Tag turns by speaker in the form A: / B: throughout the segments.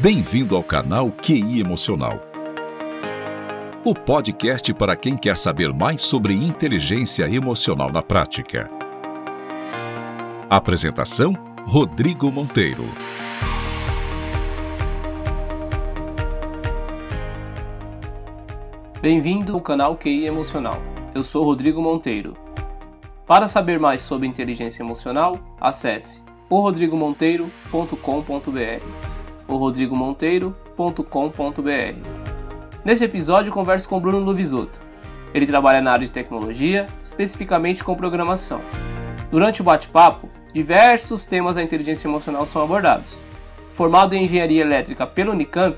A: Bem-vindo ao canal QI Emocional. O podcast para quem quer saber mais sobre inteligência emocional na prática. Apresentação: Rodrigo Monteiro.
B: Bem-vindo ao canal QI Emocional. Eu sou Rodrigo Monteiro. Para saber mais sobre inteligência emocional, acesse orodrigomonteiro.com.br orodrigomonteiro.com.br Nesse episódio converso com Bruno Luvisoto. Ele trabalha na área de tecnologia, especificamente com programação. Durante o bate-papo, diversos temas da inteligência emocional são abordados. Formado em engenharia elétrica pelo Unicamp,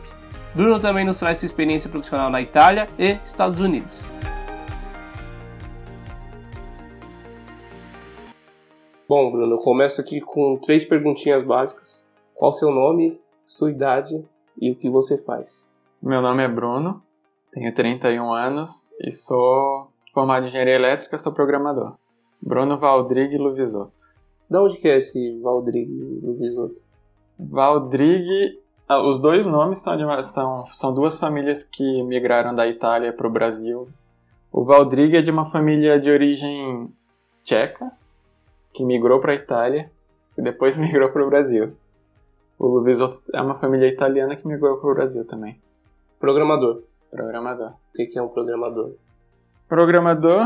B: Bruno também nos traz sua experiência profissional na Itália e Estados Unidos. Bom, Bruno, eu começo aqui com três perguntinhas básicas. Qual o seu nome, sua idade e o que você faz?
C: Meu nome é Bruno, tenho 31 anos e sou formado em engenharia elétrica, sou programador. Bruno Valdrigue Luvisoto.
B: Da onde que é esse Valdrigue Luvisoto?
C: Valdrigue, ah, os dois nomes são, de, são, são duas famílias que migraram da Itália para o Brasil. O Valdrigue é de uma família de origem tcheca, que migrou para a Itália e depois migrou para o Brasil. O Luvisotto é uma família italiana que migrou para o Brasil também.
B: Programador.
C: Programador.
B: O que é um programador?
C: Programador,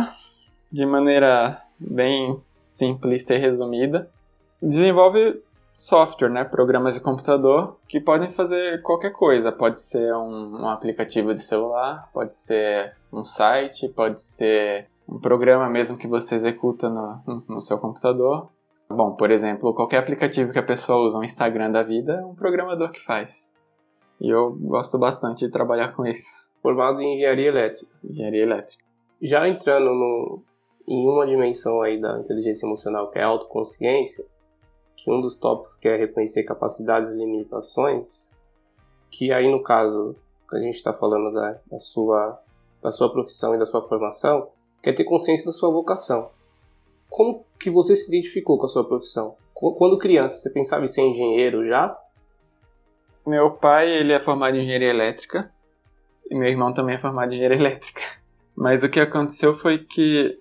C: de maneira bem simplista e resumida, desenvolve software, né, programas de computador que podem fazer qualquer coisa. Pode ser um, um aplicativo de celular, pode ser um site, pode ser um programa mesmo que você executa no, no, no seu computador. Bom, por exemplo, qualquer aplicativo que a pessoa usa, um Instagram da vida, é um programador que faz. E eu gosto bastante de trabalhar com isso.
B: Formado em engenharia elétrica.
C: Engenharia elétrica.
B: Já entrando no, em uma dimensão aí da inteligência emocional, que é a autoconsciência, que um dos tópicos que é reconhecer capacidades e limitações, que aí no caso que a gente está falando da, da, sua, da sua profissão e da sua formação, quer ter consciência da sua vocação. Como que você se identificou com a sua profissão? Quando criança, você pensava em ser engenheiro já?
C: Meu pai, ele é formado em engenharia elétrica e meu irmão também é formado em engenharia elétrica. Mas o que aconteceu foi que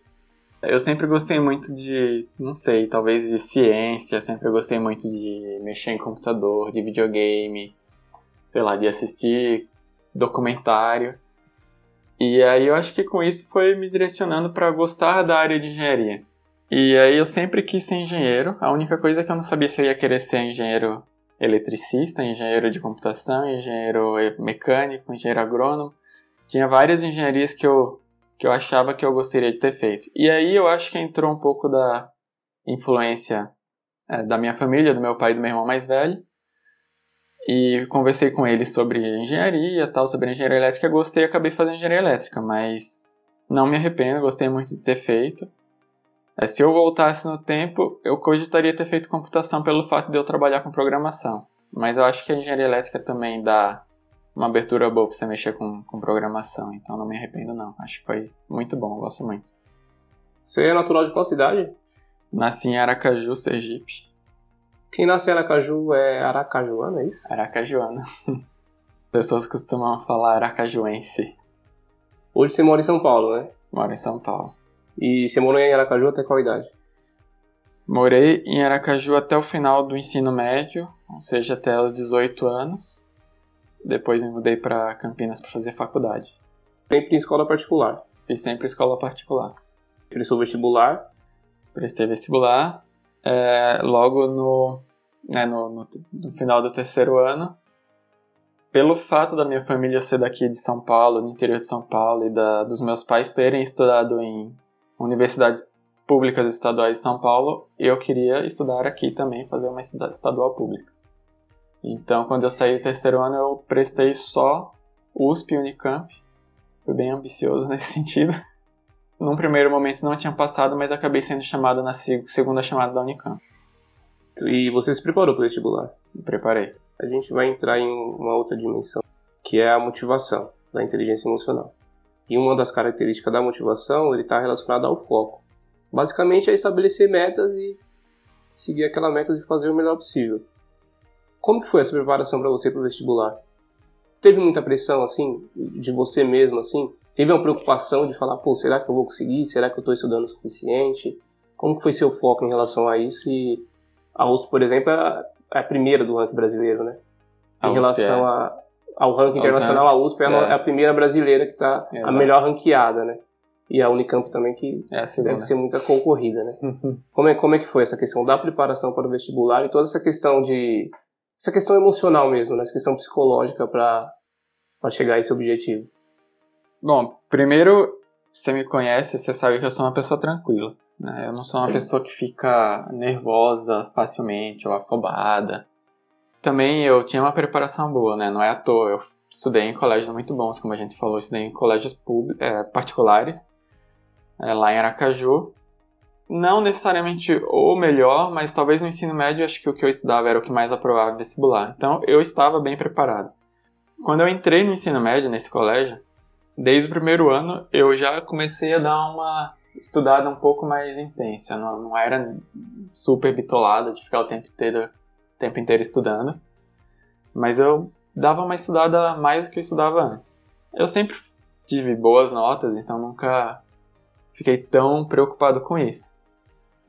C: eu sempre gostei muito de, não sei, talvez de ciência, sempre gostei muito de mexer em computador, de videogame, sei lá, de assistir documentário. E aí eu acho que com isso foi me direcionando para gostar da área de engenharia. E aí eu sempre quis ser engenheiro. A única coisa que eu não sabia se eu ia querer ser engenheiro eletricista, engenheiro de computação, engenheiro mecânico, engenheiro agrônomo. Tinha várias engenharias que eu, que eu achava que eu gostaria de ter feito. E aí eu acho que entrou um pouco da influência é, da minha família, do meu pai e do meu irmão mais velho e conversei com ele sobre engenharia, tal, sobre engenharia elétrica, gostei, acabei fazendo engenharia elétrica, mas não me arrependo, gostei muito de ter feito. É, se eu voltasse no tempo, eu cogitaria ter feito computação pelo fato de eu trabalhar com programação. Mas eu acho que a engenharia elétrica também dá uma abertura boa para você mexer com, com programação, então não me arrependo não. Acho que foi muito bom, gosto muito.
B: Você é natural de qual cidade?
C: Nasci em Aracaju, Sergipe.
B: Quem nasce em Aracaju é aracajuano, é isso?
C: Aracajuano. As pessoas costumam falar aracajuense.
B: Hoje você mora em São Paulo, né?
C: Moro em São Paulo.
B: E você morou em Aracaju até qual idade?
C: Morei em Aracaju até o final do ensino médio, ou seja, até os 18 anos. Depois me mudei para Campinas para fazer faculdade.
B: Sempre em escola particular?
C: Fiz sempre escola particular.
B: Prestou vestibular?
C: Prestei vestibular é, logo no, né, no, no, no, final do terceiro ano. Pelo fato da minha família ser daqui de São Paulo, no interior de São Paulo, e da, dos meus pais terem estudado em universidades públicas estaduais de São Paulo, eu queria estudar aqui também, fazer uma estadual pública. Então, quando eu saí do terceiro ano, eu prestei só USP e Unicamp. Fui bem ambicioso nesse sentido num primeiro momento não tinha passado, mas acabei sendo chamado na segunda chamada da Unicamp.
B: E você se preparou para o vestibular?
C: Me preparei.
B: A gente vai entrar em uma outra dimensão, que é a motivação da inteligência emocional. E uma das características da motivação, ele está relacionado ao foco. Basicamente é estabelecer metas e seguir aquelas metas e fazer o melhor possível. Como que foi essa preparação para você para o vestibular? Teve muita pressão, assim, de você mesmo, assim? Teve uma preocupação de falar, pô, será que eu vou conseguir? Será que eu estou estudando o suficiente? Como que foi seu foco em relação a isso? E a USP, por exemplo, é, é a primeira do ranking brasileiro, né? Em relação é. a, ao ranking internacional, a USP é, é, a primeira brasileira que está a melhor ranqueada, né? E a Unicamp também, que é deve ser muita concorrida, né? como, é, como é que foi essa questão da preparação para o vestibular e toda essa questão de... Essa questão emocional mesmo, né? Essa questão psicológica para chegar a esse objetivo.
C: Bom, primeiro, você me conhece, você sabe que eu sou uma pessoa tranquila. Né? Eu não sou uma pessoa que fica nervosa facilmente ou afobada. Também eu tinha uma preparação boa, né? Não é à toa. Eu estudei em colégios muito bons, como a gente falou, estudei em colégios é, particulares, é, lá em Aracaju. Não necessariamente o melhor, mas talvez no ensino médio acho que o que eu estudava era o que mais aprovava vestibular. Então eu estava bem preparado. Quando eu entrei no ensino médio, nesse colégio, desde o primeiro ano eu já comecei a dar uma estudada um pouco mais intensa. Não, não era super bitolada de ficar o tempo inteiro, tempo inteiro estudando. Mas eu dava uma estudada mais do que eu estudava antes. Eu sempre tive boas notas, então nunca fiquei tão preocupado com isso.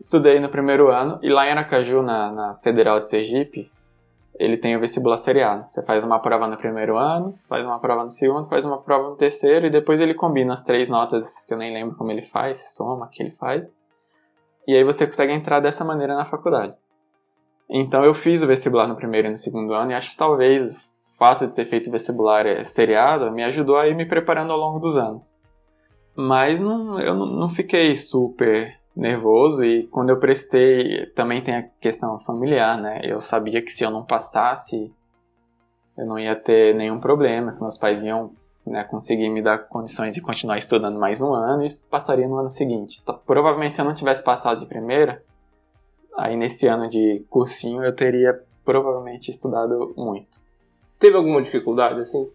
C: Estudei no primeiro ano e lá em Aracaju, na, na Federal de Sergipe, ele tem o vestibular seriado. Você faz uma prova no primeiro ano, faz uma prova no segundo, faz uma prova no terceiro e depois ele combina as três notas que eu nem lembro como ele faz, se soma, que ele faz. E aí você consegue entrar dessa maneira na faculdade. Então eu fiz o vestibular no primeiro e no segundo ano e acho que talvez o fato de ter feito vestibular eh, seriado me ajudou a ir me preparando ao longo dos anos. Mas não, eu não fiquei super nervoso e quando eu prestei também tem a questão familiar, né? Eu sabia que se eu não passasse eu não ia ter nenhum problema, que meus pais iam né, conseguir me dar condições de continuar estudando mais um ano e passaria no ano seguinte. Então, provavelmente se eu não tivesse passado de primeira, aí nesse ano de cursinho eu teria provavelmente estudado muito.
B: Teve alguma dificuldade assim?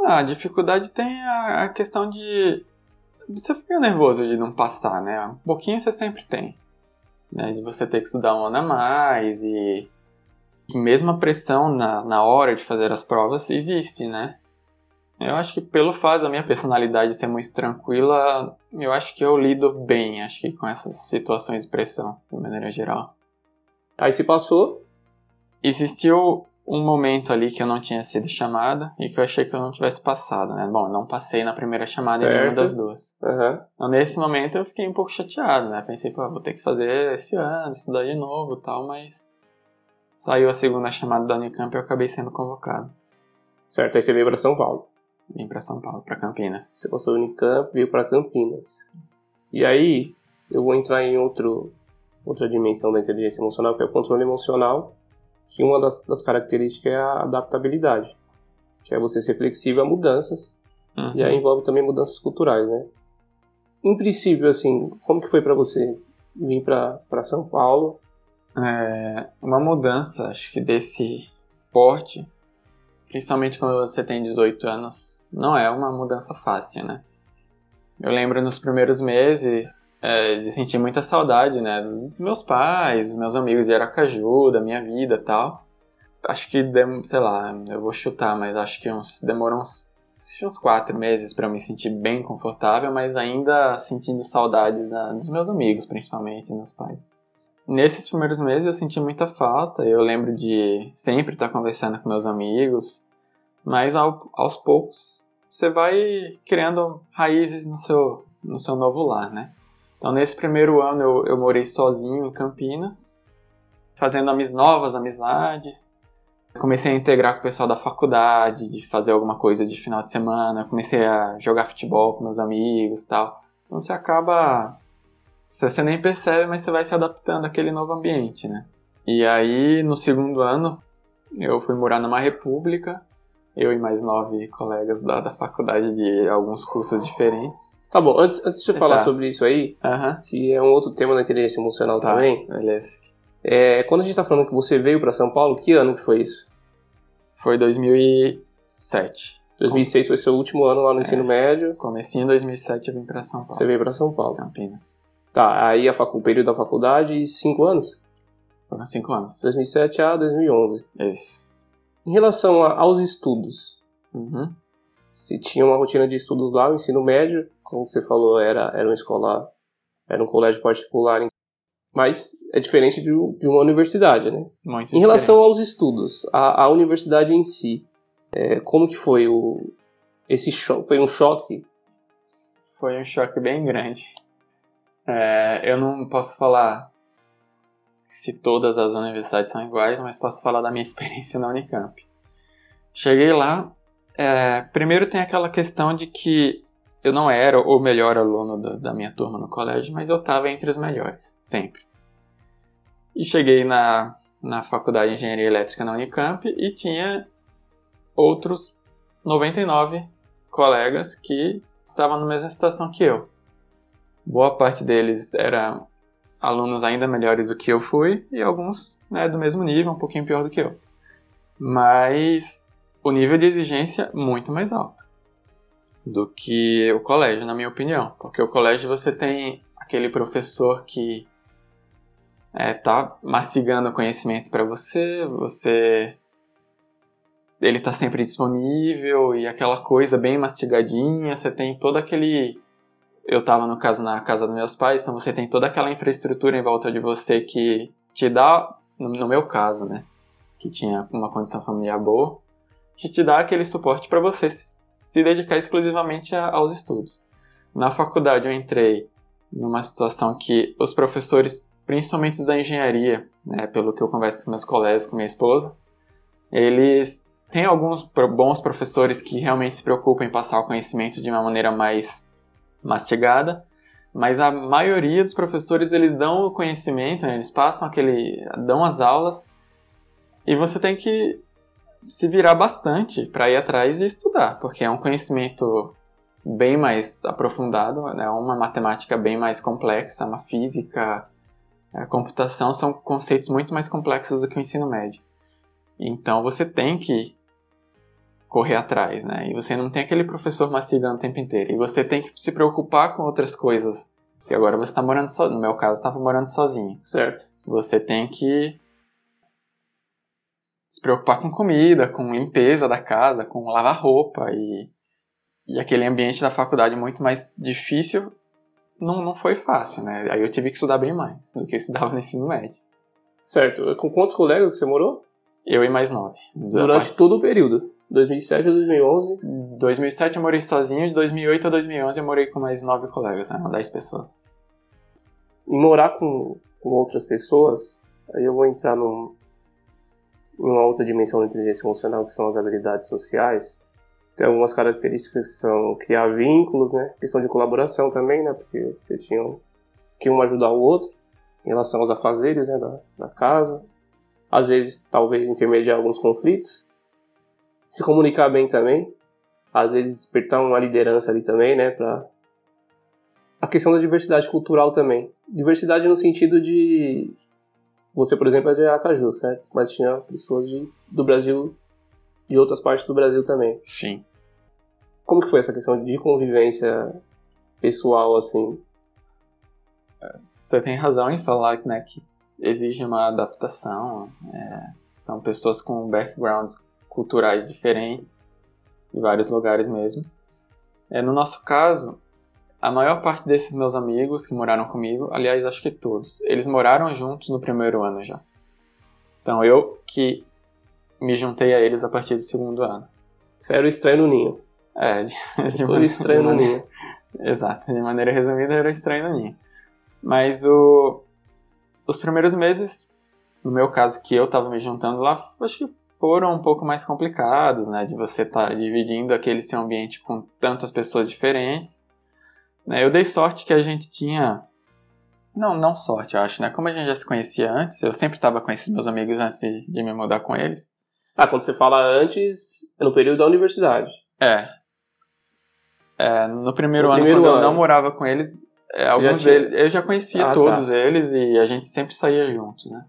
C: Ah, a dificuldade tem a, a questão de você fica nervoso de não passar, né? Um pouquinho você sempre tem. Né? De você ter que estudar um ano a mais e, mesmo a pressão na, na hora de fazer as provas existe, né? Eu acho que pelo fato da minha personalidade ser muito tranquila, eu acho que eu lido bem, acho que com essas situações de pressão, de maneira geral.
B: Aí se passou?
C: Existiu um momento ali que eu não tinha sido chamada e que eu achei que eu não tivesse passado, né? Bom, não passei na primeira chamada certo. em nenhuma das duas.
B: Uhum.
C: Então, nesse momento eu fiquei um pouco chateado, né? Pensei, pô, vou ter que fazer esse ano, estudar de novo tal, mas saiu a segunda chamada da Unicamp e eu acabei sendo convocado.
B: Certo, aí você veio para São Paulo.
C: Vim para São Paulo, para Campinas.
B: Você passou da Unicamp, veio para Campinas. E aí, eu vou entrar em outro, outra dimensão da inteligência emocional, que é o controle emocional que uma das, das características é a adaptabilidade, que é você ser flexível a mudanças, uhum. e aí envolve também mudanças culturais, né? Em princípio, assim, como que foi para você vir para São Paulo?
C: É, uma mudança, acho que desse porte, principalmente quando você tem 18 anos, não é uma mudança fácil, né? Eu lembro nos primeiros meses, é, de sentir muita saudade, né, dos meus pais, dos meus amigos de Aracaju, da minha vida tal. Acho que, sei lá, eu vou chutar, mas acho que uns, demorou uns, uns quatro meses para me sentir bem confortável, mas ainda sentindo saudades né, dos meus amigos, principalmente, dos meus pais. Nesses primeiros meses eu senti muita falta, eu lembro de sempre estar conversando com meus amigos, mas ao, aos poucos você vai criando raízes no seu, no seu novo lar, né? Então, nesse primeiro ano, eu, eu morei sozinho em Campinas, fazendo amis, novas amizades. Comecei a integrar com o pessoal da faculdade, de fazer alguma coisa de final de semana. Comecei a jogar futebol com meus amigos tal. Então, você acaba. Você nem percebe, mas você vai se adaptando àquele novo ambiente, né? E aí, no segundo ano, eu fui morar numa república eu e mais nove colegas da, da faculdade de alguns cursos diferentes.
B: Tá bom, antes, antes de eu falar tá. sobre isso aí, que é um outro tema da inteligência emocional
C: tá,
B: também.
C: Beleza.
B: É, quando a gente tá falando que você veio para São Paulo, que ano que foi isso?
C: Foi 2007.
B: 2006 foi seu último ano lá no é, ensino médio.
C: Comecei em 2007 eu vim para São Paulo.
B: Você veio para São Paulo.
C: Campinas.
B: Tá, aí a facu, o período da faculdade, cinco anos?
C: Foram cinco anos.
B: 2007 a 2011.
C: Isso.
B: Em relação a, aos estudos,
C: Uhum.
B: se tinha uma rotina de estudos lá, o ensino médio, como você falou, era, era uma escola, era um colégio particular, mas é diferente de, de uma universidade, né?
C: Muito
B: Em relação
C: diferente.
B: aos estudos, a, a universidade em si, é, como que foi o esse choque? Foi um choque?
C: Foi um choque bem grande. É, eu não posso falar se todas as universidades são iguais, mas posso falar da minha experiência na Unicamp. Cheguei lá, é, primeiro tem aquela questão de que eu não era o melhor aluno da, da minha turma no colégio, mas eu estava entre os melhores, sempre. E cheguei na, na faculdade de Engenharia Elétrica na Unicamp e tinha outros 99 colegas que estavam na mesma situação que eu. Boa parte deles eram alunos ainda melhores do que eu fui e alguns né, do mesmo nível, um pouquinho pior do que eu. Mas o nível de exigência muito mais alto do que o colégio, na minha opinião. Porque o colégio você tem aquele professor que é, tá mastigando conhecimento para você, você ele tá sempre disponível e aquela coisa bem mastigadinha, você tem todo aquele eu tava no caso na casa dos meus pais, então você tem toda aquela infraestrutura em volta de você que te dá, no, no meu caso, né, que tinha uma condição familiar boa, que te dá aquele suporte para você se dedicar exclusivamente a, aos estudos. Na faculdade eu entrei numa situação que os professores, principalmente os da engenharia, né, pelo que eu converso com meus colegas, com minha esposa, eles têm alguns bons professores que realmente se preocupam em passar o conhecimento de uma maneira mais mastigada, mas a maioria dos professores eles dão o conhecimento, né, eles passam aquele, dão as aulas e você tem que se virar bastante para ir atrás e estudar, porque é um conhecimento bem mais aprofundado, né? uma matemática bem mais complexa, uma física, a computação são conceitos muito mais complexos do que o ensino médio. Então você tem que correr atrás, né? E você não tem aquele professor mastigando o tempo inteiro. E você tem que se preocupar com outras coisas. Que agora você está morando sozinho. No meu caso, estava morando sozinho.
B: Certo.
C: Você tem que se preocupar com comida, com limpeza da casa, com lavar roupa e, e aquele ambiente da faculdade muito mais difícil não, não foi fácil, né? Aí eu tive que estudar bem mais do que eu estudava no ensino médio.
B: Certo. Com quantos colegas você morou?
C: Eu e mais nove.
B: Durante parte... todo o período. 2007 a 2011?
C: 2007 eu morei sozinho, de 2008 a 2011 eu morei com mais nove colegas, né? 10 pessoas.
B: E morar com, com outras pessoas, aí eu vou entrar num, em uma outra dimensão da inteligência emocional, que são as habilidades sociais. Tem algumas características que são criar vínculos, né? Questão de colaboração também, né? Porque eles tinham que um ajudar o outro em relação aos afazeres né? da, da casa. Às vezes, talvez, intermediar alguns conflitos. Se comunicar bem também. Às vezes, despertar uma liderança ali também, né? Pra... A questão da diversidade cultural também. Diversidade no sentido de você, por exemplo, é de Aracaju, certo? Mas tinha pessoas de, do Brasil, de outras partes do Brasil também.
C: Sim.
B: Como que foi essa questão de convivência pessoal, assim?
C: Você tem razão em falar né, que exige uma adaptação. É, são pessoas com backgrounds culturais diferentes, de vários lugares mesmo. É, no nosso caso, a maior parte desses meus amigos que moraram comigo, aliás, acho que todos, eles moraram juntos no primeiro ano já. Então eu que me juntei a eles a partir do segundo ano.
B: Você era o estranho no ninho.
C: É, de,
B: de foi o estranho no ninho.
C: Exato, de maneira resumida, era o estranho no ninho. Mas o, os primeiros meses, no meu caso, que eu tava me juntando lá, acho que foram um pouco mais complicados, né? De você estar tá dividindo aquele seu ambiente com tantas pessoas diferentes. Eu dei sorte que a gente tinha. Não, não sorte, eu acho, né? Como a gente já se conhecia antes, eu sempre estava com esses meus amigos antes de me mudar com eles.
B: Ah, quando você fala antes, é no período da universidade.
C: É. é no primeiro no ano, primeiro quando ano. eu não morava com eles, é, alguns tinha... deles, eu já conhecia ah, todos tá. eles e a gente sempre saía junto, né?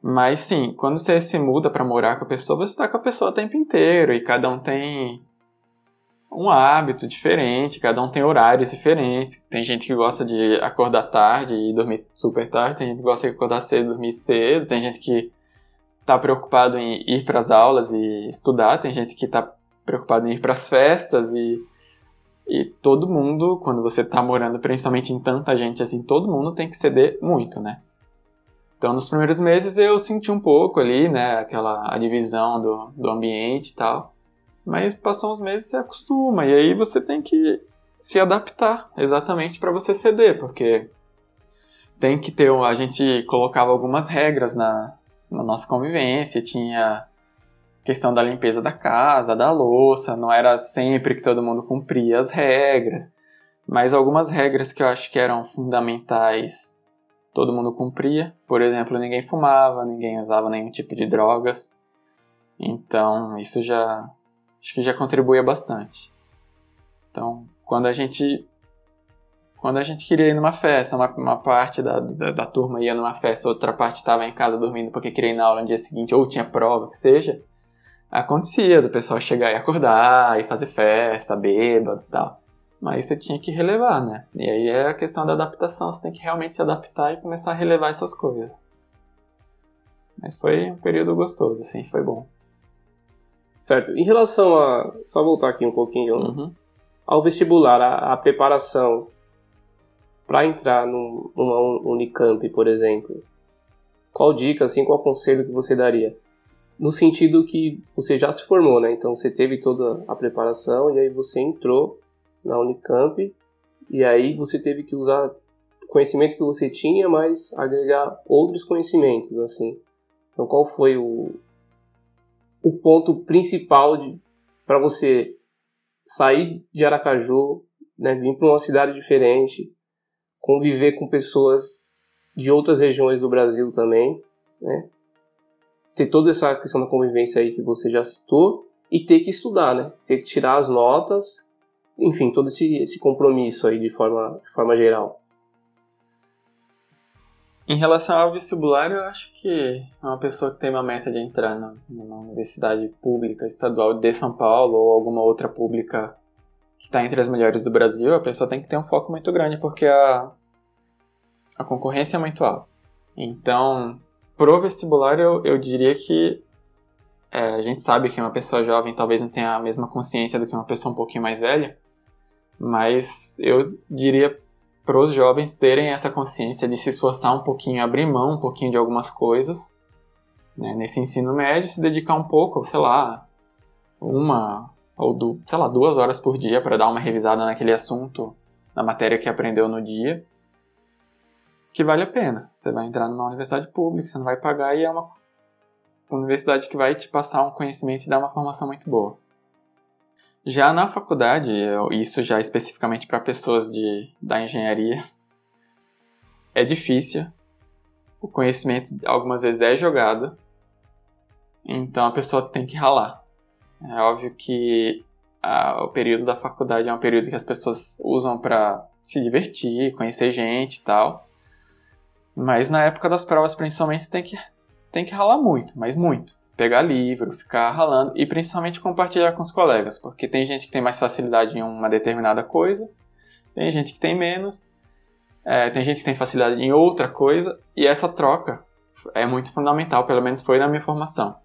C: Mas sim, quando você se muda para morar com a pessoa, você tá com a pessoa o tempo inteiro e cada um tem um hábito diferente, cada um tem horários diferentes. Tem gente que gosta de acordar tarde e dormir super tarde, tem gente que gosta de acordar cedo e dormir cedo, tem gente que tá preocupado em ir para as aulas e estudar, tem gente que tá preocupado em ir para as festas e e todo mundo, quando você tá morando principalmente em tanta gente assim, todo mundo tem que ceder muito, né? Então, nos primeiros meses eu senti um pouco ali, né, aquela a divisão do, do ambiente e tal. Mas passou uns meses você acostuma e aí você tem que se adaptar exatamente para você ceder, porque tem que ter. A gente colocava algumas regras na, na nossa convivência, tinha questão da limpeza da casa, da louça, não era sempre que todo mundo cumpria as regras, mas algumas regras que eu acho que eram fundamentais todo mundo cumpria. Por exemplo, ninguém fumava, ninguém usava nenhum tipo de drogas. Então, isso já acho que já contribuía bastante. Então, quando a gente quando a gente queria ir numa festa, uma, uma parte da, da, da, turma ia numa festa, outra parte estava em casa dormindo porque queria ir na aula no dia seguinte, ou tinha prova, que seja, acontecia do pessoal chegar e acordar e fazer festa, bêbado e tal. Mas você tinha que relevar, né? E aí é a questão da adaptação, você tem que realmente se adaptar e começar a relevar essas coisas. Mas foi um período gostoso, assim, foi bom.
B: Certo. Em relação a. Só voltar aqui um pouquinho. Uhum. Ao vestibular, a, a preparação para entrar num, numa Unicamp, por exemplo, qual dica, assim, qual conselho que você daria? No sentido que você já se formou, né? Então você teve toda a preparação e aí você entrou na Unicamp e aí você teve que usar conhecimento que você tinha, mas agregar outros conhecimentos, assim. Então qual foi o, o ponto principal para você sair de Aracaju, né, vir para uma cidade diferente, conviver com pessoas de outras regiões do Brasil também, né? Ter toda essa questão da convivência aí que você já citou e ter que estudar, né? Ter que tirar as notas, enfim, todo esse, esse compromisso aí de forma, de forma geral.
C: Em relação ao vestibular, eu acho que uma pessoa que tem uma meta de entrar na, numa universidade pública estadual de São Paulo ou alguma outra pública que está entre as melhores do Brasil, a pessoa tem que ter um foco muito grande, porque a, a concorrência é muito alta. Então, pro vestibular, eu, eu diria que é, a gente sabe que uma pessoa jovem talvez não tenha a mesma consciência do que uma pessoa um pouquinho mais velha, mas eu diria para os jovens terem essa consciência de se esforçar um pouquinho, abrir mão um pouquinho de algumas coisas né, nesse ensino médio, se dedicar um pouco, sei lá, uma ou do, sei lá, duas horas por dia para dar uma revisada naquele assunto, na matéria que aprendeu no dia, que vale a pena. Você vai entrar numa universidade pública, você não vai pagar e é uma universidade que vai te passar um conhecimento e dar uma formação muito boa. Já na faculdade, isso já especificamente para pessoas de, da engenharia, é difícil. O conhecimento algumas vezes é jogado, então a pessoa tem que ralar. É óbvio que a, o período da faculdade é um período que as pessoas usam para se divertir, conhecer gente e tal. Mas na época das provas, principalmente, você tem que, tem que ralar muito, mas muito. Pegar livro, ficar ralando e principalmente compartilhar com os colegas, porque tem gente que tem mais facilidade em uma determinada coisa, tem gente que tem menos, é, tem gente que tem facilidade em outra coisa, e essa troca é muito fundamental, pelo menos foi na minha formação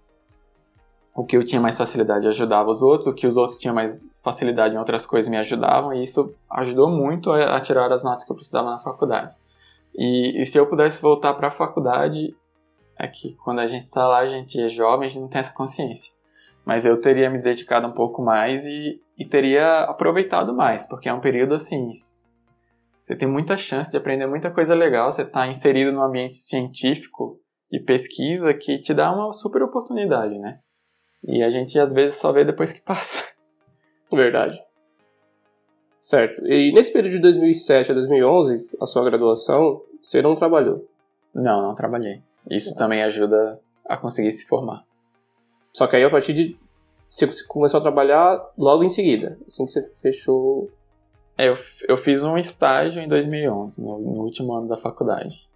C: o que eu tinha mais facilidade ajudava os outros, o que os outros tinham mais facilidade em outras coisas me ajudavam, e isso ajudou muito a, a tirar as notas que eu precisava na faculdade. E, e se eu pudesse voltar para a faculdade, é que quando a gente está lá, a gente é jovem, a gente não tem essa consciência. Mas eu teria me dedicado um pouco mais e, e teria aproveitado mais, porque é um período assim. Você tem muita chance de aprender muita coisa legal, você está inserido num ambiente científico e pesquisa que te dá uma super oportunidade, né? E a gente às vezes só vê depois que passa.
B: Verdade. Certo. E nesse período de 2007 a 2011, a sua graduação, você não trabalhou?
C: Não, não trabalhei. Isso também ajuda a conseguir se formar.
B: Só que aí a partir de. Você começou a trabalhar logo em seguida, assim que você fechou.
C: É, eu, eu fiz um estágio em 2011, no, no último ano da faculdade.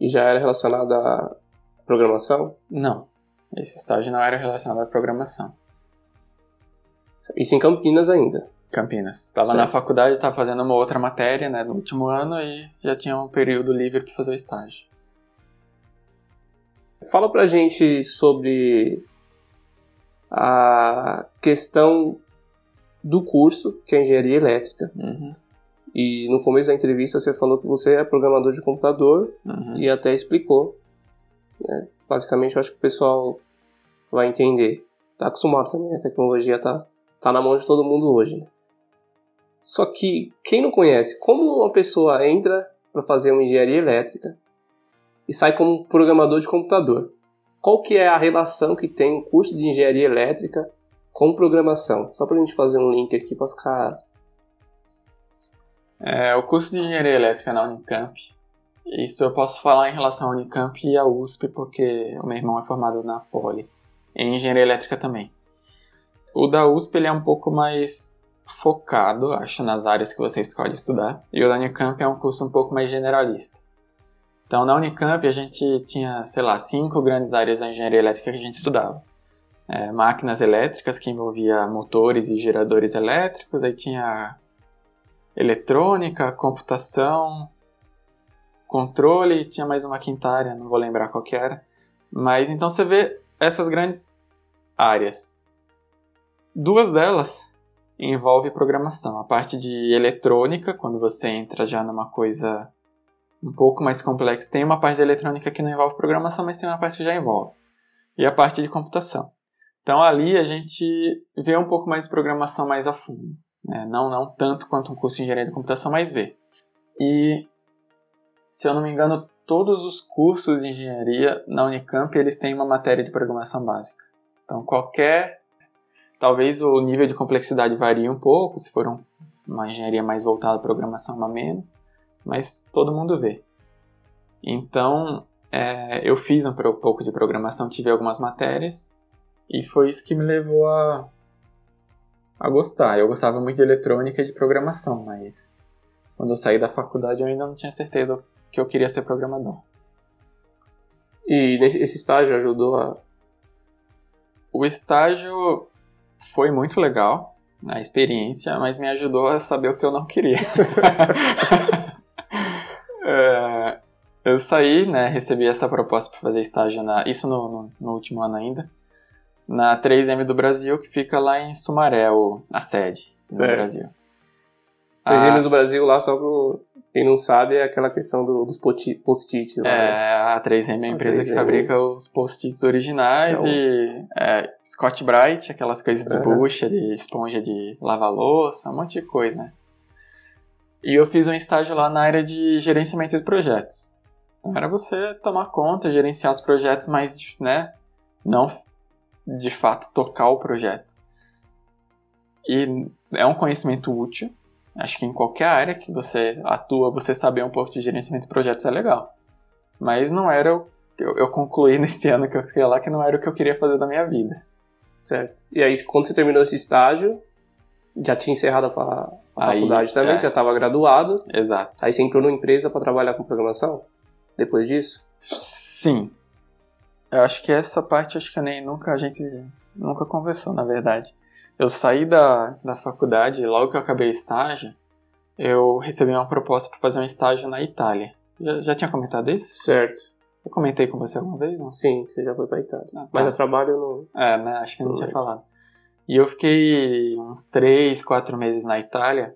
B: E já era relacionado à programação?
C: Não. Esse estágio não era relacionado à programação.
B: Isso em Campinas ainda?
C: Campinas. Estava na faculdade, estava fazendo uma outra matéria, né, no último ano e já tinha um período livre para fazer o estágio.
B: Fala pra gente sobre a questão do curso, que é engenharia elétrica.
C: Uhum.
B: E no começo da entrevista você falou que você é programador de computador
C: Uhum.
B: e até explicou. né? Basicamente, eu acho que o pessoal vai entender. Tá acostumado também, a tecnologia tá, tá na mão de todo mundo hoje. Né? Só que, quem não conhece, como uma pessoa entra para fazer uma engenharia elétrica e sai como programador de computador? Qual que é a relação que tem o curso de engenharia elétrica com programação? Só pra gente fazer um link aqui para ficar
C: É, o curso de engenharia elétrica na Unicamp. Isso eu posso falar em relação à Unicamp e à USP, porque o meu irmão é formado na Poli, em engenharia elétrica também. O da USP ele é um pouco mais focado, acho, nas áreas que você escolhe estudar, e o da Unicamp é um curso um pouco mais generalista. Então, na Unicamp a gente tinha, sei lá, cinco grandes áreas da engenharia elétrica que a gente estudava. É, máquinas elétricas, que envolvia motores e geradores elétricos, aí tinha eletrônica, computação, controle, tinha mais uma quinta área, não vou lembrar qual que era. Mas então você vê essas grandes áreas. Duas delas envolvem programação. A parte de eletrônica, quando você entra já numa coisa um pouco mais complexa, tem uma parte de eletrônica que não envolve programação, mas tem uma parte que já envolve. E a parte de computação. Então ali a gente vê um pouco mais de programação mais a fundo. né? Não, não tanto quanto um curso de engenharia de computação, mas vê. E, se eu não me engano, todos os cursos de engenharia na Unicamp eles têm uma matéria de programação básica. Então qualquer, talvez o nível de complexidade varie um pouco, se for um- uma engenharia mais voltada à programação, uma menos, mas todo mundo vê. Então é, eu fiz um pouco de programação, tive algumas matérias e foi isso que me levou a a gostar. Eu gostava muito de eletrônica e de programação, mas quando eu saí da faculdade eu ainda não tinha certeza que eu queria ser programador.
B: E esse estágio ajudou a.
C: O estágio foi muito legal, a experiência, mas me ajudou a saber o que eu não queria. É, eu saí, né, recebi essa proposta para fazer estágio na, isso no, no- no último ano ainda, na 3M do Brasil, que fica lá em Sumaré, o- a sede do
B: Certo.
C: Brasil.
B: Três
C: Ah,
B: gêmeos do Brasil lá, só pro quem não sabe, é aquela questão do- dos poti- post-it. lá, né?
C: É, a 3M é a
B: A
C: empresa que
B: 3M.
C: fabrica os post-its originais
B: é
C: e é, Scott Bright, aquelas coisas de bucha, de esponja de lavar louça, um monte de coisa, né? E eu fiz um estágio lá na área de gerenciamento de projetos. Então era você tomar conta, gerenciar os projetos, mas, né, não de fato tocar o projeto. E é um conhecimento útil. Acho que em qualquer área que você atua, você saber um pouco de gerenciamento de projetos é legal. Mas não era o eu, eu concluí nesse ano que eu fiquei lá que não era o que eu queria fazer da minha vida.
B: Certo. E aí, quando você terminou esse estágio, já tinha encerrado a, a
C: Aí,
B: faculdade também,
C: é.
B: você já estava graduado.
C: Exato.
B: Aí você entrou numa empresa para trabalhar com programação? Depois disso?
C: Sim. Eu acho que essa parte acho que nem nunca a gente nunca conversou, na verdade. Eu saí da, da faculdade, logo que eu acabei o estágio, eu recebi uma proposta para fazer um estágio na Itália. Já, já tinha comentado isso?
B: Certo.
C: Eu comentei com você alguma vez? Não?
B: Sim, você já foi pra Itália.
C: Ah, tá.
B: Mas a trabalho não.
C: É, né? Acho que eu não tinha falado. E eu fiquei uns 3, 4 meses na Itália,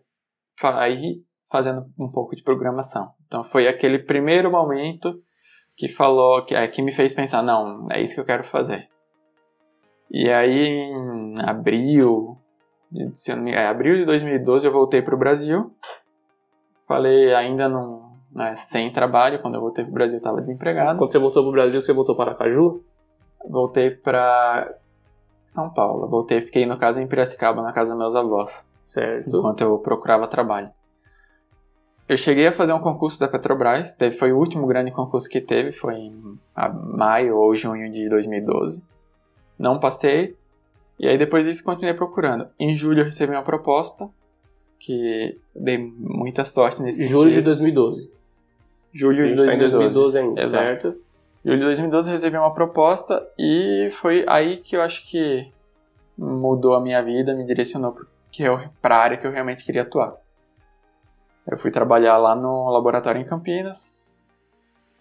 C: aí fazendo um pouco de programação. Então foi aquele primeiro momento que falou, que, é, que me fez pensar, não, é isso que eu quero fazer. E aí em abril, de- se não me- é, abril de 2012 eu voltei para o Brasil. Falei ainda não, né, sem trabalho, quando eu voltei para o Brasil eu estava desempregado.
B: Quando você voltou pro Brasil, você voltou para Caju?
C: Voltei pra São Paulo. Voltei, fiquei no caso em Piracicaba, na casa dos meus avós,
B: Certo.
C: enquanto eu procurava trabalho. Eu cheguei a fazer um concurso da Petrobras, foi o último grande concurso que teve, foi em maio ou junho de 2012. Não passei, e aí depois disso continuei procurando. Em julho eu recebi uma proposta, que dei muita sorte nesse
B: Julho de
C: sentido.
B: 2012.
C: julho de
B: gente tá em
C: 2012.
B: 2012 ainda,
C: Exato.
B: certo?
C: Julho de 2012 eu recebi uma proposta e foi aí que eu acho que mudou a minha vida, me direcionou para a área que eu realmente queria atuar. Eu fui trabalhar lá no laboratório em Campinas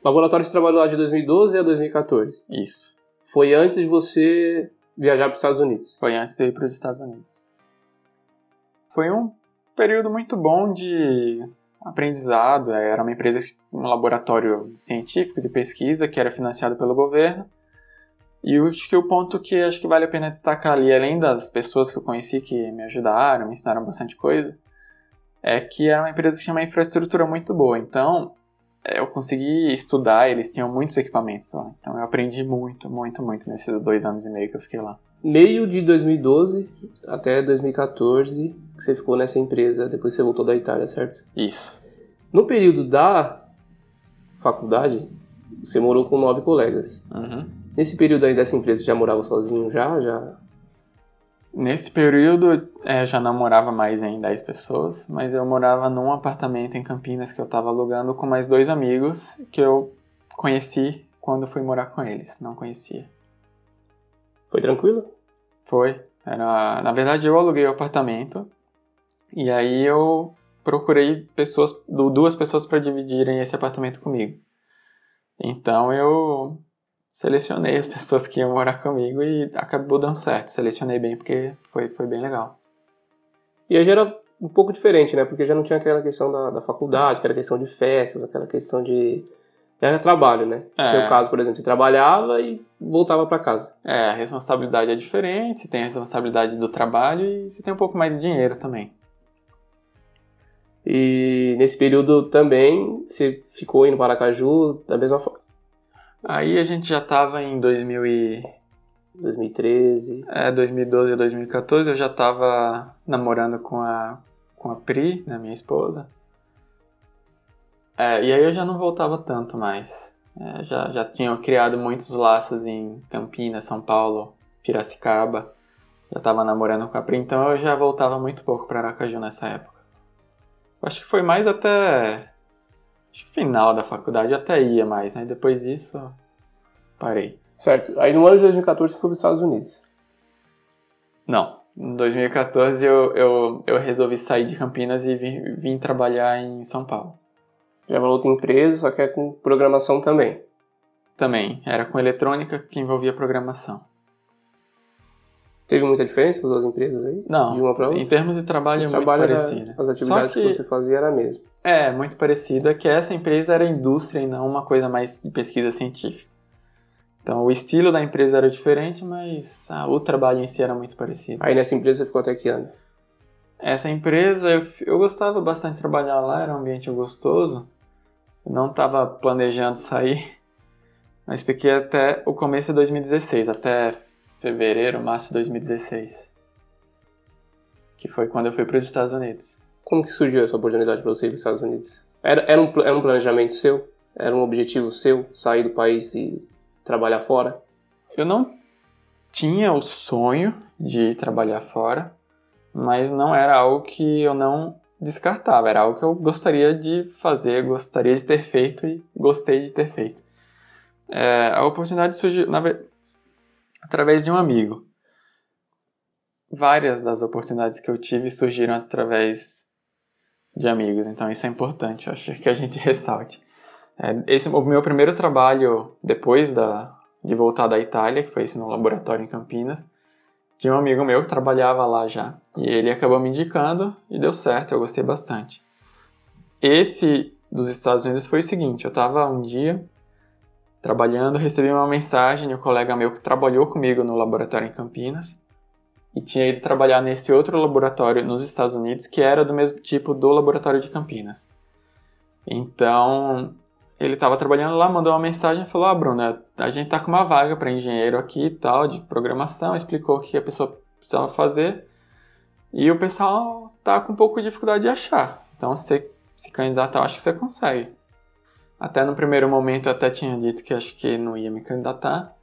B: Laboratório você trabalhou lá de 2012 a 2014.
C: Isso.
B: Foi antes de você viajar para os Estados Unidos.
C: Foi antes de ir para os Estados Unidos. Foi um período muito bom de aprendizado. Era uma empresa, um laboratório científico de pesquisa que era financiado pelo governo. E acho que o ponto que acho que vale a pena destacar ali, além das pessoas que eu conheci que me ajudaram, me ensinaram bastante coisa, é que era uma empresa que tinha uma infraestrutura muito boa. Então, eu consegui estudar, eles tinham muitos equipamentos lá. Então eu aprendi muito, muito, muito nesses dois anos e meio que eu fiquei lá.
B: Meio de 2012 até 2014 que você ficou nessa empresa, depois você voltou da Itália, certo?
C: Isso.
B: No período da faculdade, você morou com nove colegas.
C: Uhum.
B: Nesse período aí dessa empresa, você já morava sozinho já? já...
C: Nesse período, é, já não morava mais em 10 pessoas, mas eu morava num apartamento em Campinas que eu estava alugando com mais dois amigos que eu conheci quando fui morar com eles, não conhecia.
B: Foi tranquilo?
C: Foi. Era, na verdade, eu aluguei o apartamento e aí eu procurei pessoas, duas pessoas para dividirem esse apartamento comigo. Então eu selecionei as pessoas que iam morar comigo e acabou dando certo. Selecionei bem porque foi, foi bem legal.
B: E aí já era um pouco diferente, né? Porque já não tinha aquela questão da, da faculdade, aquela questão de festas, aquela questão de. Era trabalho, né? No
C: É.
B: seu caso, por exemplo, você trabalhava e voltava para casa.
C: É, a responsabilidade é diferente, você tem a responsabilidade do trabalho e você tem um pouco mais de dinheiro também.
B: E nesse período também você ficou indo para Aracaju da mesma forma.
C: Aí a gente já tava em 2000 e,
B: 2013.
C: é, 2012 e 2014, eu já tava namorando com a, com a Pri, né, minha esposa. É, e aí eu já não voltava tanto mais. É, já, já tinha criado muitos laços em Campinas, São Paulo, Piracicaba. Já tava namorando com a Pri, então eu já voltava muito pouco para Aracaju nessa época. Acho que foi mais até. Acho que final da faculdade até ia mais, né? Depois disso, parei.
B: Certo. Aí no ano de 2014 você foi para os Estados Unidos.
C: Não. Em 2014 eu, eu, eu resolvi sair de Campinas e vim, vim trabalhar em São Paulo.
B: Já era outra empresa, só que é com programação também.
C: Também, era com eletrônica que envolvia programação.
B: Teve muita diferença as duas empresas aí?
C: Não,
B: De uma para outra?
C: em termos de trabalho
B: O
C: é muito
B: trabalho era-
C: parecido.
B: as atividades
C: Só
B: que... você fazia era a mesma.
C: É, muito parecida, que essa empresa era indústria e não uma coisa mais de pesquisa científica. Então o estilo da empresa era diferente, mas ah, o trabalho em si era muito parecido.
B: Aí nessa empresa você ficou até que ano?
C: Essa empresa, eu, eu gostava bastante de trabalhar lá, era um ambiente gostoso. Eu não estava planejando sair, mas fiquei até o começo de 2016, até fevereiro, março de 2016. Que foi quando eu fui para os Estados Unidos.
B: Como que surgiu essa oportunidade para você ir para os Estados Unidos? Era, era, um, era um planejamento seu? Era um objetivo seu sair do país e trabalhar fora?
C: Eu não tinha o sonho de trabalhar fora, mas não era algo que eu não descartava, era algo que eu gostaria de fazer, gostaria de ter feito e gostei de ter feito. É, a oportunidade surgiu na através de um amigo. Várias das oportunidades que eu tive surgiram através de amigos, então isso é importante, eu acho que a gente ressalte. É, esse o meu primeiro trabalho depois da, de voltar da Itália, que foi esse no laboratório em Campinas, tinha um amigo meu que trabalhava lá já. E ele acabou me indicando e deu certo, eu gostei bastante. Esse dos Estados Unidos foi o seguinte: eu estava um dia trabalhando, recebi uma mensagem de um colega meu que trabalhou comigo no laboratório em Campinas e tinha ido trabalhar nesse outro laboratório nos Estados Unidos que era do mesmo tipo do laboratório de Campinas. Então, ele estava trabalhando lá, mandou uma mensagem e falou: Ah, Bruno, a gente tá com uma vaga para engenheiro aqui e tal, de programação, explicou o que a pessoa precisava fazer. E o pessoal tá com um pouco de dificuldade de achar. Então, se se candidatar, acho que você consegue. Até no primeiro momento eu até tinha dito que acho que não ia me candidatar.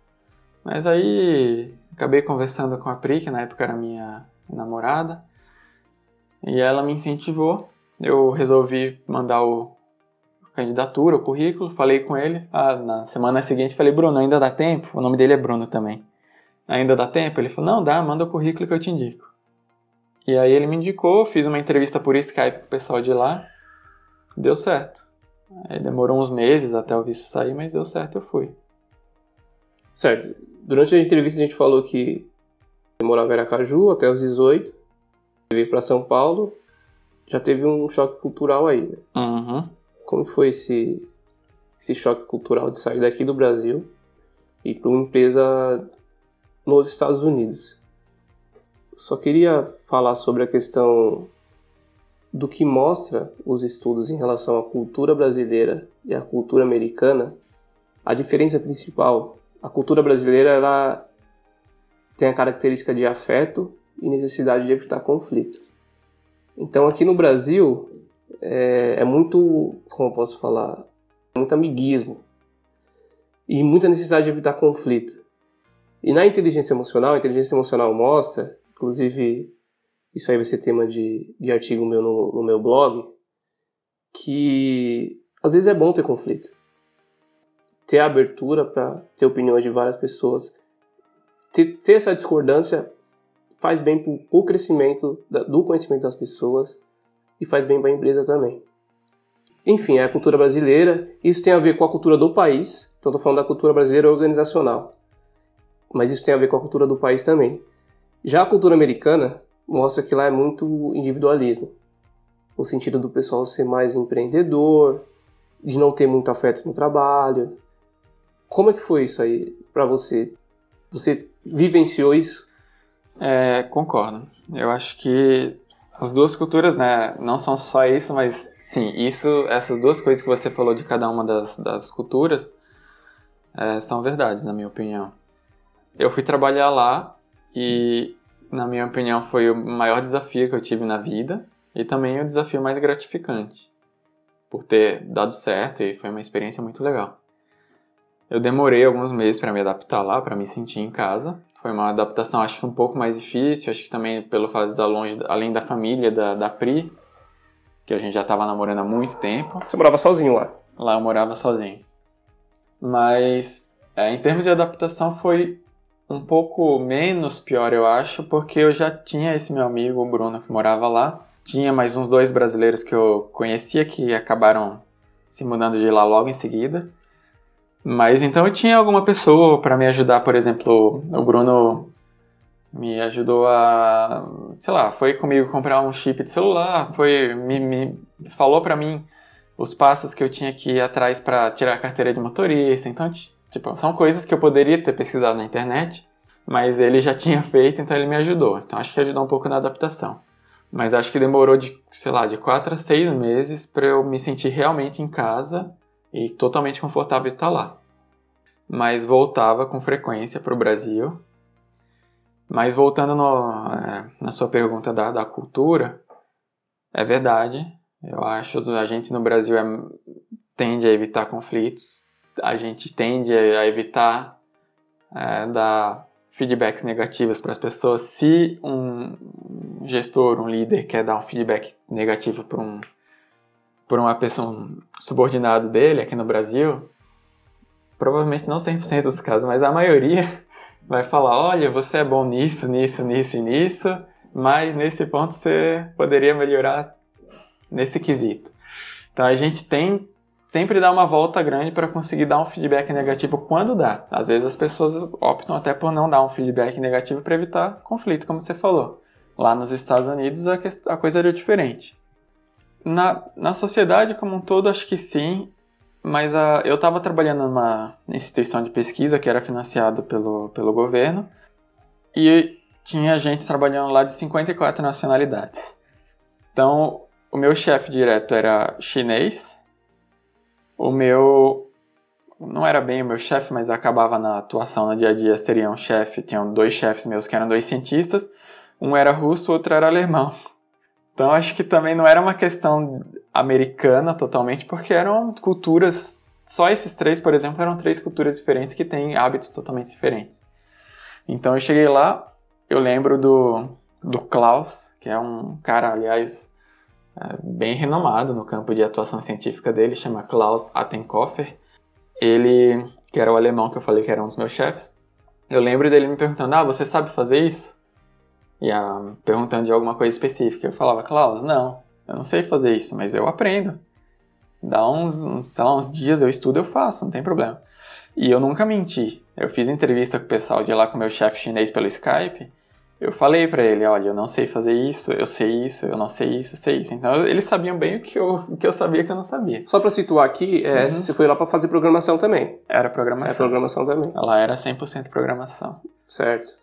C: Mas aí acabei conversando com a Pri, que na época era minha namorada. E ela me incentivou. Eu resolvi mandar o candidatura, o currículo, falei com ele. Ah, na semana seguinte falei, Bruno, ainda dá tempo? O nome dele é Bruno também. Ainda dá tempo? Ele falou, não, dá, manda o currículo que eu te indico. E aí ele me indicou, fiz uma entrevista por Skype com o pessoal de lá. Deu certo. Aí demorou uns meses até o visto sair, mas deu certo, eu fui.
B: Certo. Durante a entrevista a gente falou que você morava em Aracaju até os 18, veio para São Paulo, já teve um choque cultural aí, né?
C: Uhum.
B: Como que foi esse, esse choque cultural de sair daqui do Brasil e para uma empresa nos Estados Unidos? Só queria falar sobre a questão do que mostra os estudos em relação à cultura brasileira e à cultura americana. A diferença principal, a cultura brasileira ela tem a característica de afeto e necessidade de evitar conflito. Então aqui no Brasil é, é muito, como eu posso falar, muito amiguismo e muita necessidade de evitar conflito. E na inteligência emocional, a inteligência emocional mostra, inclusive isso aí vai ser tema de, de artigo meu no, no meu blog, que às vezes é bom ter conflito. Ter abertura para ter opiniões de várias pessoas. Ter, ter essa discordância faz bem para o crescimento do conhecimento das pessoas e faz bem para a empresa também. Enfim, é a cultura brasileira. Isso tem a ver com a cultura do país. Então, estou falando da cultura brasileira organizacional. Mas isso tem a ver com a cultura do país também. Já a cultura americana, mostra que lá é muito individualismo. No sentido do pessoal ser mais empreendedor, de não ter muito afeto no trabalho. Como é que foi isso aí para você? Você vivenciou isso?
C: É, concordo. Eu acho que as duas culturas, né, não são só isso, mas sim, isso, essas duas coisas que você falou de cada uma das, das culturas é, são verdades, na minha opinião. Eu fui trabalhar lá e na minha opinião, foi o maior desafio que eu tive na vida e também o desafio mais gratificante, por ter dado certo e foi uma experiência muito legal. Eu demorei alguns meses para me adaptar lá, para me sentir em casa. Foi uma adaptação, acho que um pouco mais difícil, acho que também pelo fato de estar longe, além da família da, da Pri, que a gente já estava namorando há muito tempo.
B: Você morava sozinho lá?
C: Lá eu morava sozinho. Mas, é, em termos de adaptação, foi um pouco menos pior, eu acho, porque eu já tinha esse meu amigo, o Bruno, que morava lá. Tinha mais uns dois brasileiros que eu conhecia que acabaram se mudando de lá logo em seguida. Mas então eu tinha alguma pessoa para me ajudar, por exemplo, o Bruno me ajudou a, sei lá, foi comigo comprar um chip de celular, foi me, me falou para mim os passos que eu tinha que ir atrás para tirar a carteira de motorista. Então Tipo, são coisas que eu poderia ter pesquisado na internet, mas ele já tinha feito, então ele me ajudou. Então acho que ajudou um pouco na adaptação. Mas acho que demorou de, sei lá, de quatro a seis meses para eu me sentir realmente em casa e totalmente confortável estar lá. Mas voltava com frequência para o Brasil. Mas voltando no, é, na sua pergunta da, da cultura, é verdade. Eu acho que a gente no Brasil é, tende a evitar conflitos, a gente tende a evitar é, dar feedbacks negativos para as pessoas. Se um gestor, um líder quer dar um feedback negativo para um por uma pessoa um subordinado dele aqui no Brasil, provavelmente não 100% dos casos, mas a maioria vai falar: olha, você é bom nisso, nisso, nisso e nisso, mas nesse ponto você poderia melhorar nesse quesito. Então a gente tem sempre dá uma volta grande para conseguir dar um feedback negativo quando dá. Às vezes as pessoas optam até por não dar um feedback negativo para evitar conflito, como você falou. Lá nos Estados Unidos a coisa era diferente. Na, na sociedade como um todo, acho que sim, mas a, eu estava trabalhando numa instituição de pesquisa que era financiado pelo, pelo governo e tinha gente trabalhando lá de 54 nacionalidades. Então, o meu chefe direto era chinês, o meu não era bem o meu chefe, mas acabava na atuação no dia a dia seria um chefe, tinham dois chefes meus que eram dois cientistas, um era russo, outro era alemão. Então acho que também não era uma questão americana totalmente, porque eram culturas, só esses três, por exemplo, eram três culturas diferentes que têm hábitos totalmente diferentes. Então eu cheguei lá, eu lembro do, do Klaus, que é um cara, aliás, é, bem renomado no campo de atuação científica dele, chama Klaus Attenkoffer. Ele, que era o alemão que eu falei que era um dos meus chefes, eu lembro dele me perguntando: Ah, você sabe fazer isso? Ah, perguntando de alguma coisa específica. Eu falava: Klaus, não, eu não sei fazer isso, mas eu aprendo. Dá uns, uns, sei lá, uns dias eu estudo, eu faço, não tem problema. E eu nunca menti. Eu fiz entrevista com o pessoal de lá com o meu chefe chinês pelo Skype. Eu falei para ele, olha, eu não sei fazer isso, eu sei isso, eu não sei isso, eu sei isso. Então eles sabiam bem o que eu, o que eu sabia que eu não sabia.
B: Só para situar aqui, é, uhum. você foi lá para fazer programação também?
C: Era programação.
B: Era programação também.
C: Ela era 100% programação.
B: Certo.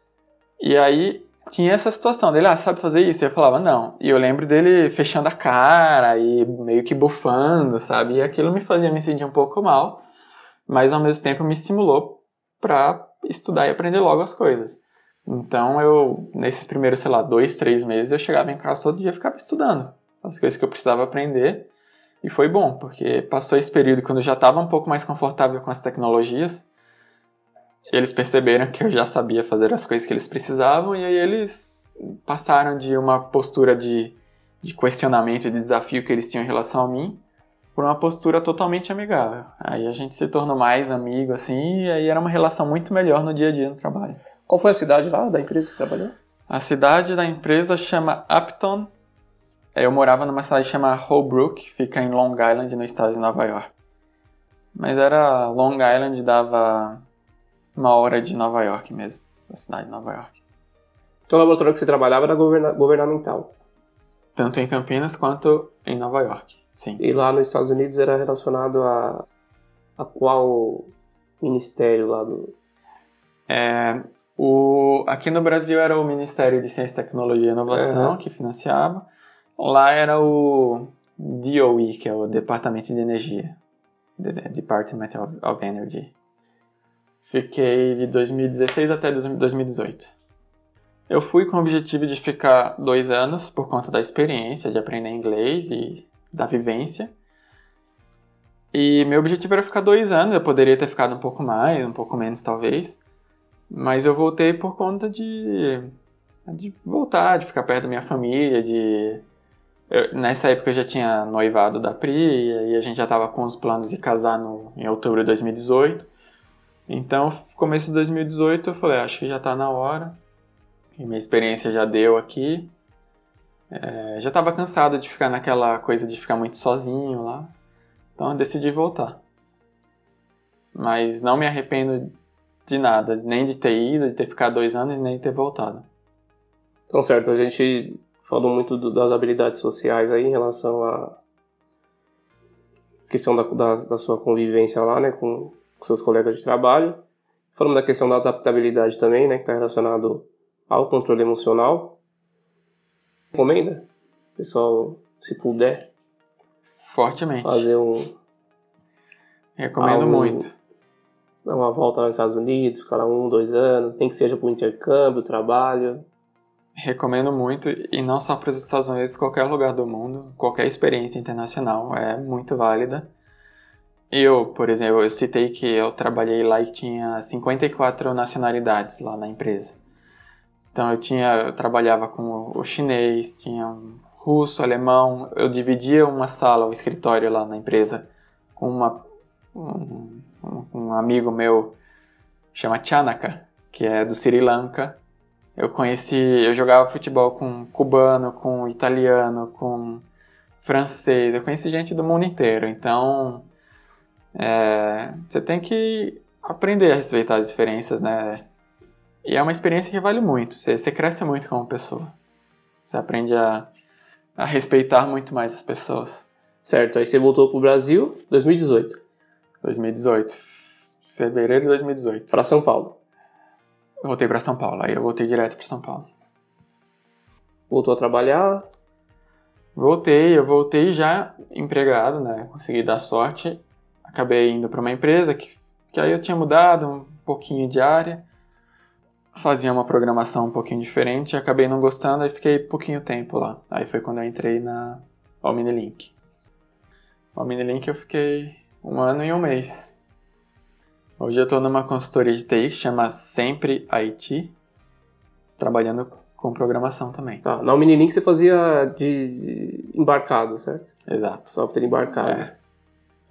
C: E aí tinha essa situação dele, ah, sabe fazer isso? E eu falava, não. E eu lembro dele fechando a cara e meio que bufando, sabe? E aquilo me fazia me sentir um pouco mal, mas ao mesmo tempo me estimulou para estudar e aprender logo as coisas. Então eu, nesses primeiros, sei lá, dois, três meses, eu chegava em casa todo dia e ficava estudando as coisas que eu precisava aprender. E foi bom, porque passou esse período quando eu já estava um pouco mais confortável com as tecnologias. Eles perceberam que eu já sabia fazer as coisas que eles precisavam, e aí eles passaram de uma postura de, de questionamento e de desafio que eles tinham em relação a mim por uma postura totalmente amigável. Aí a gente se tornou mais amigo, assim, e aí era uma relação muito melhor no dia a dia no trabalho.
B: Qual foi a cidade lá da empresa que trabalhou?
C: A cidade da empresa chama Upton. Eu morava numa cidade chamada Holbrook, fica em Long Island, no estado de Nova York. Mas era Long Island, dava uma hora de Nova York mesmo, da cidade de Nova York.
B: Então o laboratório que você trabalhava era governa governamental?
C: Tanto em Campinas quanto em Nova York. Sim.
B: E lá nos Estados Unidos era relacionado a, a qual ministério lá do.
C: É, o, aqui no Brasil era o Ministério de Ciência, Tecnologia e Inovação uhum. que financiava. Lá era o DOE, que é o Departamento de Energia. Department of, of Energy. Fiquei de 2016 até 2018. Eu fui com o objetivo de ficar dois anos por conta da experiência, de aprender inglês e da vivência. E meu objetivo era ficar dois anos, eu poderia ter ficado um pouco mais, um pouco menos talvez. Mas eu voltei por conta de, de voltar, de ficar perto da minha família, de... Eu, nessa época eu já tinha noivado da Pri e a gente já estava com os planos de casar no, em outubro de 2018. Então, começo de 2018 eu falei, acho que já está na hora. E minha experiência já deu aqui. É, já estava cansado de ficar naquela coisa de ficar muito sozinho lá. Então eu decidi voltar. Mas não me arrependo de nada, nem de ter ido, de ter ficado dois anos, nem de ter voltado.
B: Então, certo, a gente falou muito do, das habilidades sociais aí em relação à questão da, da, da sua convivência lá, né, com, com, seus colegas de trabalho. Falamos da questão da adaptabilidade também, né, que está relacionado ao controle emocional. Recomenda? Pessoal, se puder.
C: Fortemente.
B: Fazer um.
C: Recomendo algo, muito.
B: Uma volta lá nos Estados Unidos, ficar lá um, dois anos, nem que seja por intercâmbio, trabalho.
C: Recomendo muito, e não só para os Estados Unidos, qualquer lugar do mundo, qualquer experiência internacional é muito válida. Eu, por exemplo, eu citei que eu trabalhei lá e tinha 54 nacionalidades lá na empresa. Então eu tinha, eu trabalhava com o chinês, tinha um russo, alemão. Eu dividia uma sala, o um escritório lá na empresa com uma, um, um amigo meu chama Chanaka, que é do Sri Lanka. Eu conheci, eu jogava futebol com cubano, com italiano, com francês. Eu conheci gente do mundo inteiro. Então é, você tem que aprender a respeitar as diferenças, né? E é uma experiência que vale muito. Você, você cresce muito como pessoa. Você aprende a, a respeitar muito mais as pessoas.
B: Certo, aí você voltou pro Brasil 2018.
C: 2018. Fevereiro de 2018.
B: Para São Paulo.
C: Eu voltei para São Paulo, aí eu voltei direto para São Paulo.
B: Voltou a trabalhar?
C: Voltei, eu voltei já empregado, né? Consegui dar sorte. Acabei indo para uma empresa que, que aí eu tinha mudado um pouquinho de área fazia uma programação um pouquinho diferente, acabei não gostando e fiquei pouquinho tempo lá. Aí foi quando eu entrei na Omnilink. Omnilink eu fiquei um ano e um mês. Hoje eu estou numa consultoria de TI que chama Sempre IT, trabalhando com programação também.
B: Tá, na Omnilink você fazia de embarcado, certo?
C: Exato.
B: Software embarcado. É.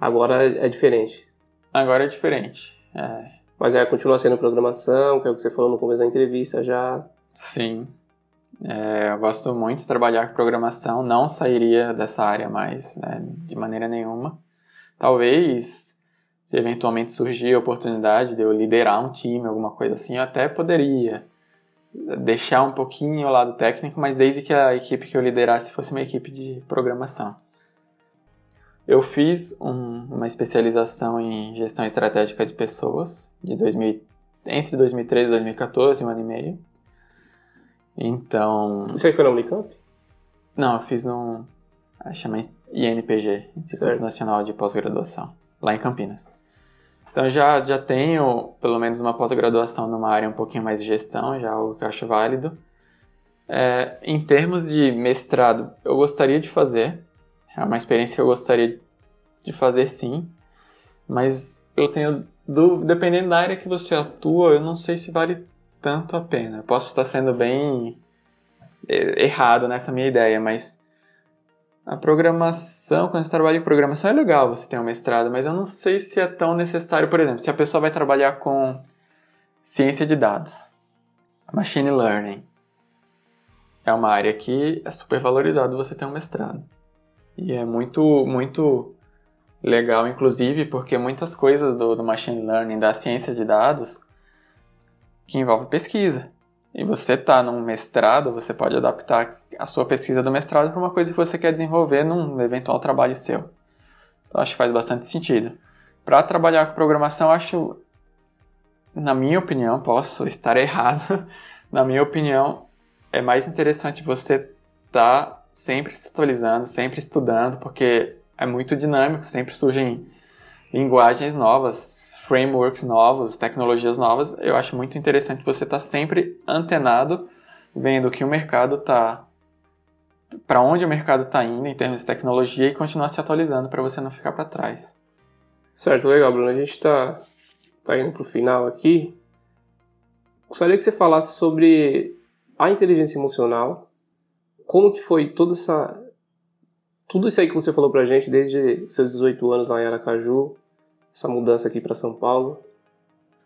B: Agora é diferente.
C: Agora é diferente. É,
B: mas é, continua sendo programação, que é o que você falou no começo da entrevista já.
C: Sim. É, eu gosto muito de trabalhar com programação, não sairia dessa área mais, né, de maneira nenhuma. Talvez, se eventualmente surgir a oportunidade de eu liderar um time, alguma coisa assim, eu até poderia deixar um pouquinho o lado técnico, mas desde que a equipe que eu liderasse fosse uma equipe de programação. Eu fiz um, uma especialização em gestão estratégica de pessoas de 2000, entre 2013 e 2014, um ano e meio. Então.
B: Isso aí foi na Unicamp?
C: Não, eu fiz no. chama INPG Instituto certo. Nacional de Pós-Graduação, lá em Campinas. Então já, já tenho pelo menos uma pós-graduação numa área um pouquinho mais de gestão, já algo que eu acho válido. É, em termos de mestrado, eu gostaria de fazer, é uma experiência que eu gostaria de fazer sim, mas eu tenho dependendo da área que você atua, eu não sei se vale tanto a pena. Eu posso estar sendo bem é, errado nessa minha ideia, mas a programação, quando você trabalha em programação é legal você ter um mestrado, mas eu não sei se é tão necessário, por exemplo, se a pessoa vai trabalhar com ciência de dados, machine learning, é uma área que é super valorizado você ter um mestrado. E é muito, muito legal, inclusive, porque muitas coisas do, do machine learning, da ciência de dados, que envolve pesquisa. E você está num mestrado, você pode adaptar a sua pesquisa do mestrado para uma coisa que você quer desenvolver num eventual trabalho seu. Então, acho que faz bastante sentido. Para trabalhar com programação, acho, na minha opinião, posso estar errado, na minha opinião, é mais interessante você estar tá sempre se atualizando, sempre estudando, porque é muito dinâmico, sempre surgem linguagens novas, frameworks novos, tecnologias novas, eu acho muito interessante você estar tá sempre antenado, vendo que o mercado está para onde o mercado está indo em termos de tecnologia e continuar se atualizando para você não ficar para trás.
B: Certo, legal, Bruno. A gente está tá indo para o final aqui. Gostaria que você falasse sobre a inteligência emocional, como que foi toda essa tudo isso aí que você falou para a gente desde seus 18 anos lá em Aracaju, essa mudança aqui para São Paulo.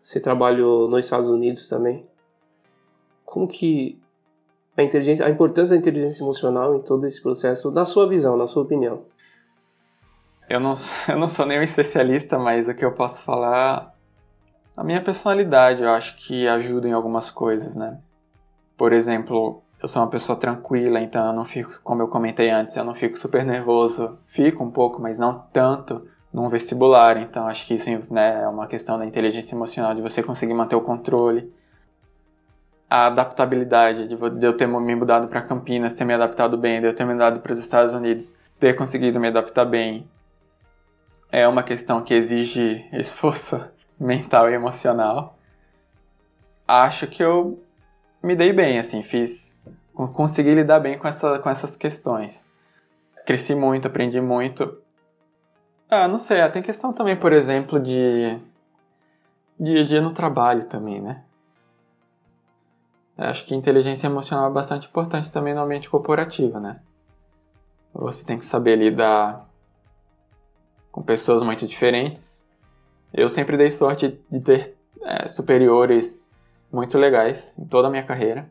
B: Você trabalhou nos Estados Unidos também. Como que a inteligência, a importância da inteligência emocional em todo esse processo, na sua visão, na sua opinião?
C: Eu não, eu não sou nenhum especialista, mas o que eu posso falar, a minha personalidade, eu acho que ajuda em algumas coisas, né? Por exemplo, eu sou uma pessoa tranquila, então eu não fico, como eu comentei antes, eu não fico super nervoso. Fico um pouco, mas não tanto num vestibular, então acho que isso né, é uma questão da inteligência emocional, de você conseguir manter o controle. A adaptabilidade, de, eu ter me mudado para Campinas, ter me adaptado bem, de eu ter me mudado para os Estados Unidos, ter conseguido me adaptar bem, é uma questão que exige esforço mental e emocional. Acho que eu me dei bem, assim, fiz, consegui lidar bem com, essa, com essas questões. Cresci muito, aprendi muito, ah, não sei. Ah, tem questão também, por exemplo, de dia a dia no trabalho também, né? Acho que inteligência emocional é bastante importante também no ambiente corporativo, né? Você tem que saber lidar com pessoas muito diferentes. Eu sempre dei sorte de ter é, superiores muito legais em toda a minha carreira.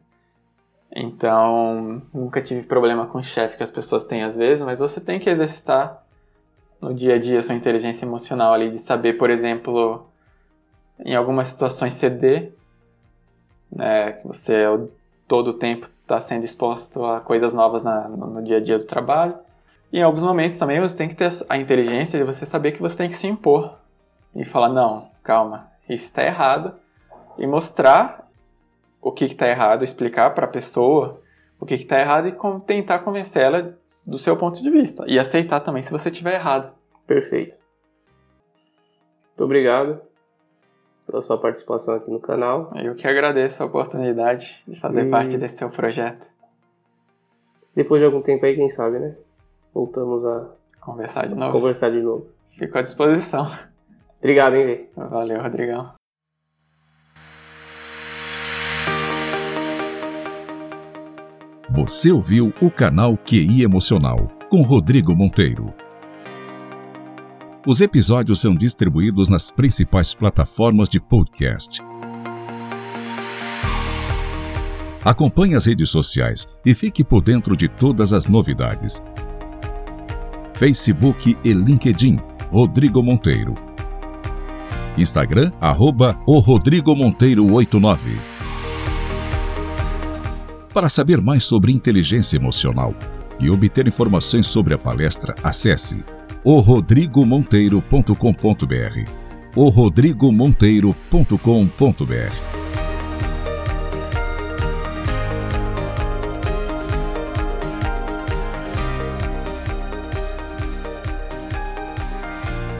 C: Então, nunca tive problema com o chefe que as pessoas têm às vezes, mas você tem que exercitar no dia a dia sua inteligência emocional ali de saber, por exemplo, em algumas situações ceder, né, que você todo o tempo está sendo exposto a coisas novas na, no, no, dia a dia do trabalho. E em alguns momentos também você tem que ter a inteligência de você saber que você tem que se impor e falar não, calma, isso está errado e mostrar o que está errado, explicar para a pessoa o que está errado e tentar convencer ela do seu ponto de vista e aceitar também se você estiver errado.
B: Perfeito. Muito obrigado pela sua participação aqui no canal.
C: Eu que agradeço a oportunidade de fazer e... parte desse seu projeto.
B: Depois de algum tempo aí, quem sabe, né? Voltamos a
C: conversar de novo.
B: Conversar de novo.
C: Fico à disposição.
B: Obrigado, hein, Vê?
C: Valeu, Rodrigão.
A: Você ouviu o canal QI Emocional com Rodrigo Monteiro. Os episódios são distribuídos nas principais plataformas de podcast. Acompanhe as redes sociais e fique por dentro de todas as novidades. Facebook e LinkedIn Rodrigo Monteiro. Instagram, arroba o Rodrigo Monteiro 89. Para saber mais sobre inteligência emocional e obter informações sobre a palestra, acesse orodrigomonteiro.com.br. orodrigomonteiro.com.br